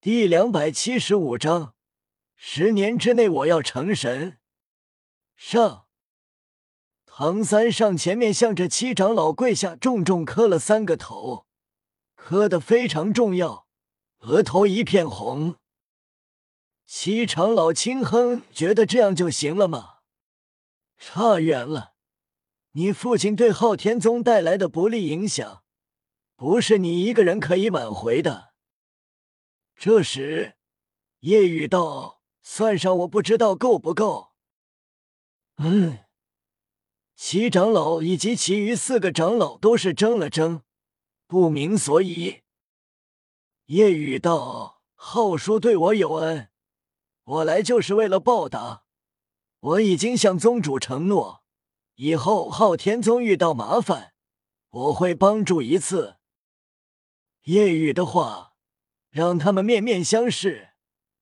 第两百七十五章，十年之内我要成神。上，唐三上前面向着七长老跪下，重重磕了三个头，磕的非常重要，额头一片红。七长老轻哼，觉得这样就行了吗？差远了！你父亲对昊天宗带来的不利影响，不是你一个人可以挽回的。这时，叶雨道：“算上我，不知道够不够。”嗯，七长老以及其余四个长老都是怔了怔，不明所以。叶雨道：“浩叔对我有恩。”我来就是为了报答。我已经向宗主承诺，以后昊天宗遇到麻烦，我会帮助一次。叶雨的话让他们面面相视，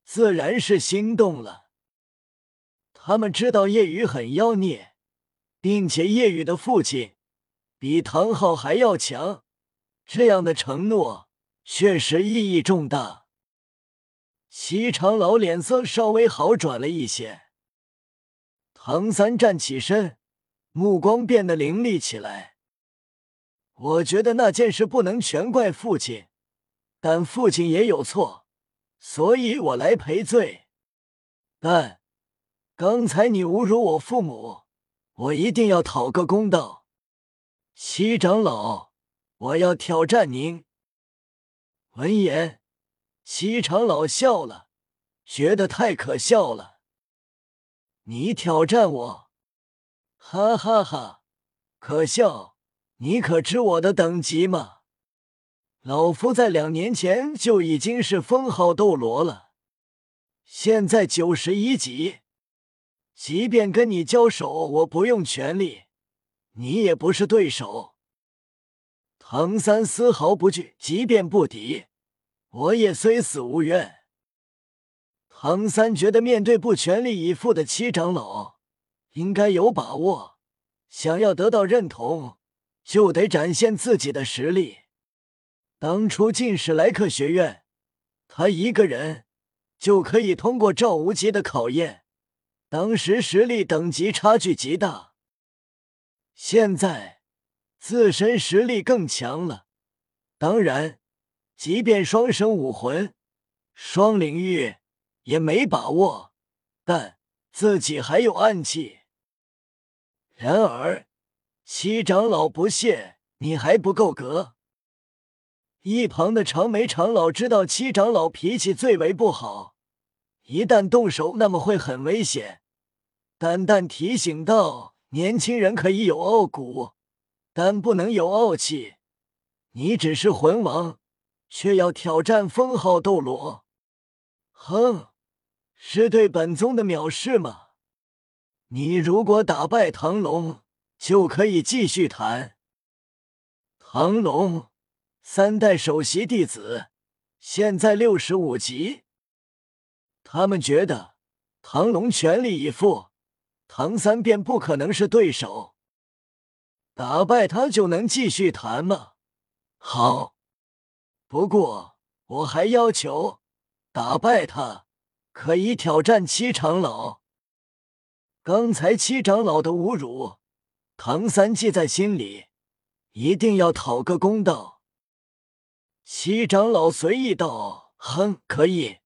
自然是心动了。他们知道叶雨很妖孽，并且叶雨的父亲比唐昊还要强，这样的承诺确实意义重大。西长老脸色稍微好转了一些。唐三站起身，目光变得凌厉起来。我觉得那件事不能全怪父亲，但父亲也有错，所以我来赔罪。但刚才你侮辱我父母，我一定要讨个公道。七长老，我要挑战您。闻言。七长老笑了，觉得太可笑了。你挑战我，哈哈哈！可笑！你可知我的等级吗？老夫在两年前就已经是封号斗罗了，现在九十一级，即便跟你交手，我不用全力，你也不是对手。唐三丝毫不惧，即便不敌。我也虽死无怨。唐三觉得面对不全力以赴的七长老，应该有把握。想要得到认同，就得展现自己的实力。当初进史莱克学院，他一个人就可以通过赵无极的考验，当时实力等级差距极大。现在自身实力更强了，当然。即便双生武魂、双领域也没把握，但自己还有暗器。然而，七长老不屑：“你还不够格。”一旁的长眉长老知道七长老脾气最为不好，一旦动手，那么会很危险，淡淡提醒道：“年轻人可以有傲骨，但不能有傲气。你只是魂王。”却要挑战封号斗罗，哼，是对本宗的藐视吗？你如果打败唐龙，就可以继续谈。唐龙，三代首席弟子，现在六十五级。他们觉得唐龙全力以赴，唐三便不可能是对手。打败他就能继续谈吗？好。不过，我还要求打败他可以挑战七长老。刚才七长老的侮辱，唐三记在心里，一定要讨个公道。七长老随意道：“哼，可以。”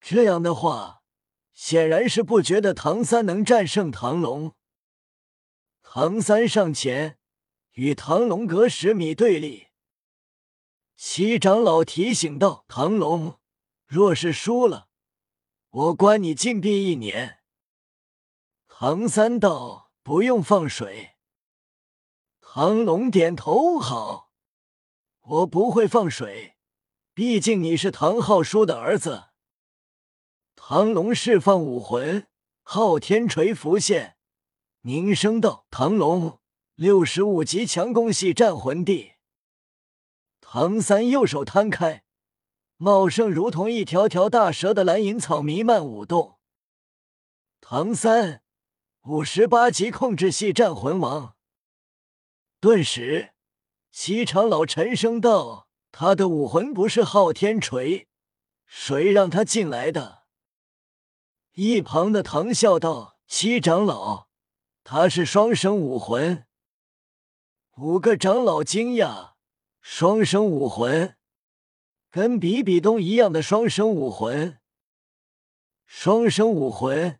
这样的话，显然是不觉得唐三能战胜唐龙。唐三上前，与唐龙隔十米对立。七长老提醒道：“唐龙，若是输了，我关你禁闭一年。”唐三道：“不用放水。”唐龙点头：“好，我不会放水，毕竟你是唐昊叔的儿子。”唐龙释放武魂，昊天锤浮现，凝声道：“唐龙，六十五级强攻系战魂帝。”唐三右手摊开，茂盛如同一条条大蛇的蓝银草弥漫舞动。唐三五十八级控制系战魂王。顿时，七长老沉声道：“他的武魂不是昊天锤，谁让他进来的？”一旁的唐笑道：“七长老，他是双生武魂。”五个长老惊讶：“双生武魂，跟比比东一样的双生武魂？双生武魂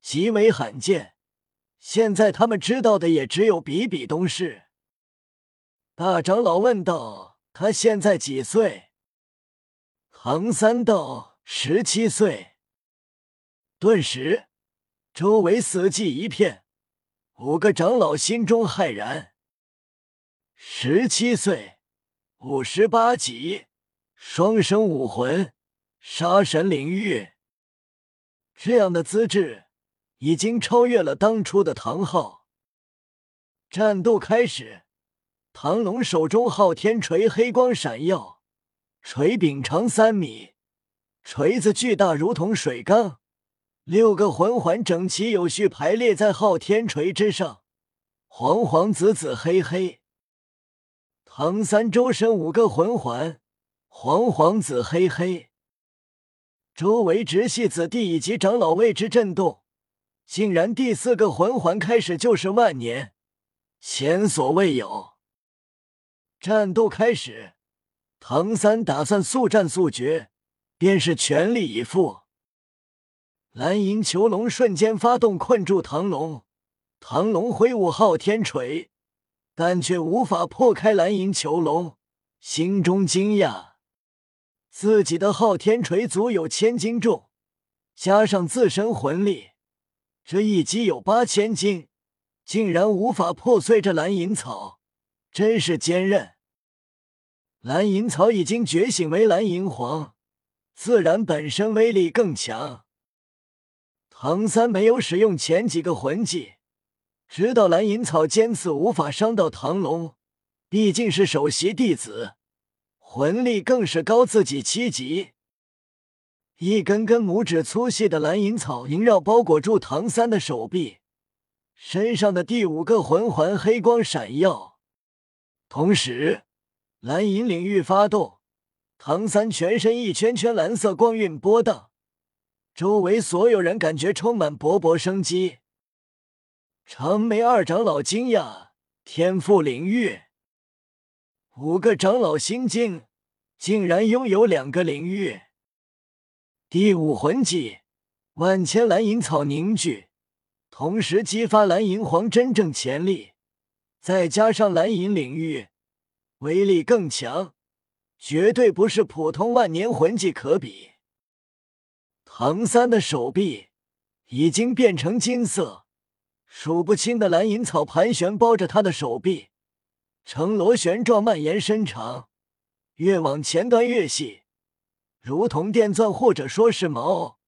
极为罕见，现在他们知道的也只有比比东是。”大长老问道：“他现在几岁？”唐三道：“十七岁。”顿时，周围死寂一片。五个长老心中骇然。十七岁，五十八级，双生武魂，杀神领域，这样的资质已经超越了当初的唐昊。战斗开始，唐龙手中昊天锤黑光闪耀，锤柄长三米，锤子巨大如同水缸。六个魂环整齐有序排列在昊天锤之上，黄黄紫紫黑黑。唐三周身五个魂环，黄黄紫黑黑。周围直系子弟以及长老为之震动，竟然第四个魂环开始就是万年，前所未有。战斗开始，唐三打算速战速决，便是全力以赴。蓝银囚龙瞬间发动，困住唐龙。唐龙挥舞昊天锤，但却无法破开蓝银囚龙，心中惊讶：自己的昊天锤足有千斤重，加上自身魂力，这一击有八千斤，竟然无法破碎这蓝银草，真是坚韧。蓝银草已经觉醒为蓝银皇，自然本身威力更强。唐三没有使用前几个魂技，知道蓝银草尖刺无法伤到唐龙，毕竟是首席弟子，魂力更是高自己七级。一根根拇指粗细的蓝银草萦绕包裹住唐三的手臂，身上的第五个魂环黑光闪耀，同时蓝银领域发动，唐三全身一圈圈蓝色光晕波荡。周围所有人感觉充满勃勃生机。长眉二长老惊讶：“天赋领域！”五个长老心惊，竟然拥有两个领域。第五魂技：万千蓝银草凝聚，同时激发蓝银皇真正潜力，再加上蓝银领域，威力更强，绝对不是普通万年魂技可比。唐三的手臂已经变成金色，数不清的蓝银草盘旋包着他的手臂，呈螺旋状蔓延伸长，越往前端越细，如同电钻或者说是毛。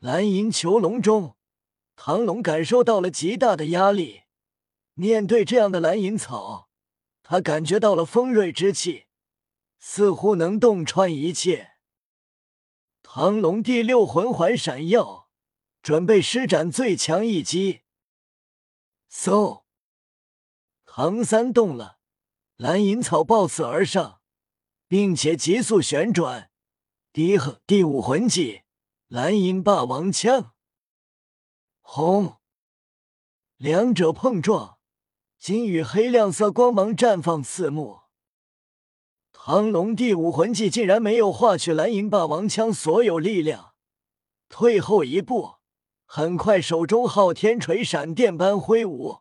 蓝银囚笼中，唐龙感受到了极大的压力。面对这样的蓝银草，他感觉到了锋锐之气，似乎能洞穿一切。唐龙第六魂环闪耀，准备施展最强一击。嗖！唐三动了，蓝银草暴刺而上，并且急速旋转。第和第五魂技蓝银霸王枪。轰！两者碰撞，金与黑亮色光芒绽放四目。唐龙第五魂技竟然没有化去蓝银霸王枪所有力量，退后一步，很快手中昊天锤闪电般挥舞，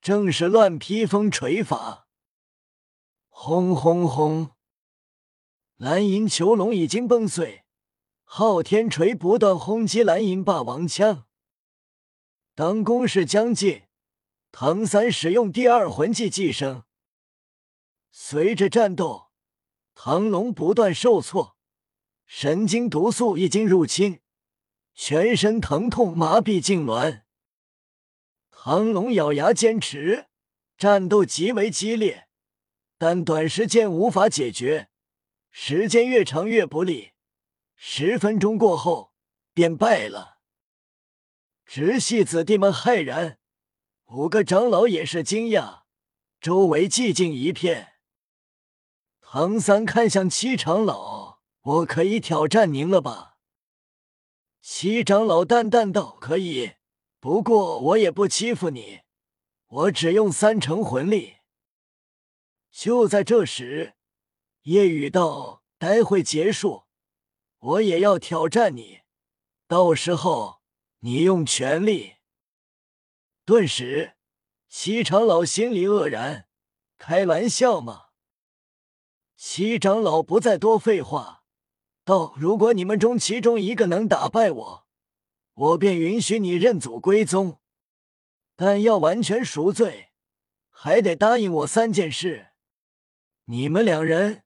正是乱披风锤法。轰轰轰！蓝银囚笼已经崩碎，昊天锤不断轰击蓝银霸王枪。当攻势将近，唐三使用第二魂技寄生，随着战斗。唐龙不断受挫，神经毒素已经入侵，全身疼痛麻痹痉挛。唐龙咬牙坚持，战斗极为激烈，但短时间无法解决，时间越长越不利。十分钟过后，便败了。直系子弟们骇然，五个长老也是惊讶，周围寂静一片。唐三看向七长老，我可以挑战您了吧？”七长老淡淡道：“可以，不过我也不欺负你，我只用三成魂力。”就在这时，夜雨道：“待会结束，我也要挑战你，到时候你用全力。”顿时，西长老心里愕然：“开玩笑吗？”西长老不再多废话，道：“如果你们中其中一个能打败我，我便允许你认祖归宗。但要完全赎罪，还得答应我三件事。你们两人，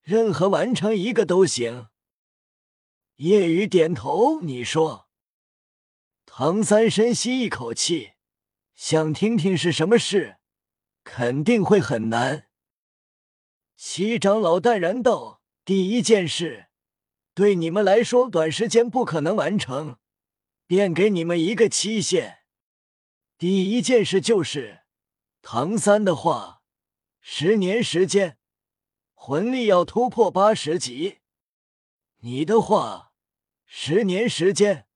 任何完成一个都行。”叶雨点头：“你说。”唐三深吸一口气。想听听是什么事，肯定会很难。七长老淡然道：“第一件事，对你们来说短时间不可能完成，便给你们一个期限。第一件事就是，唐三的话，十年时间，魂力要突破八十级；你的话，十年时间，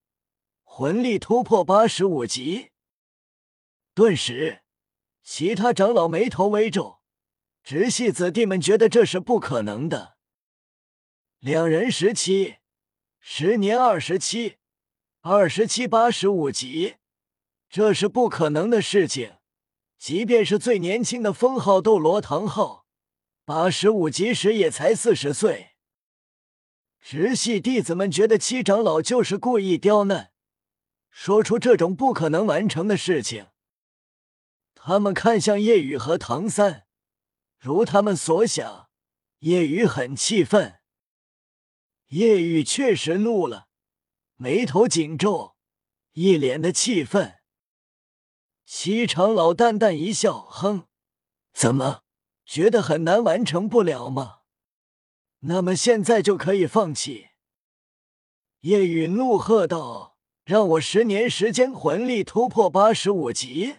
魂力突破八十五级。”顿时，其他长老眉头微皱，直系子弟们觉得这是不可能的。两人十七，十年二十七，二十七八十五级，这是不可能的事情。即便是最年轻的封号斗罗唐昊，八十五级时也才四十岁。直系弟子们觉得七长老就是故意刁难，说出这种不可能完成的事情。他们看向叶雨和唐三，如他们所想，叶雨很气愤。叶雨确实怒了，眉头紧皱，一脸的气愤。西长老淡淡一笑，哼，怎么觉得很难完成不了吗？那么现在就可以放弃？叶雨怒喝道：“让我十年时间魂力突破八十五级！”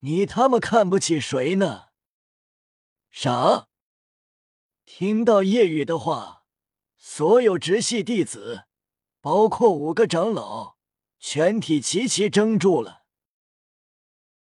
你他妈看不起谁呢？啥？听到叶雨的话，所有直系弟子，包括五个长老，全体齐齐怔住了。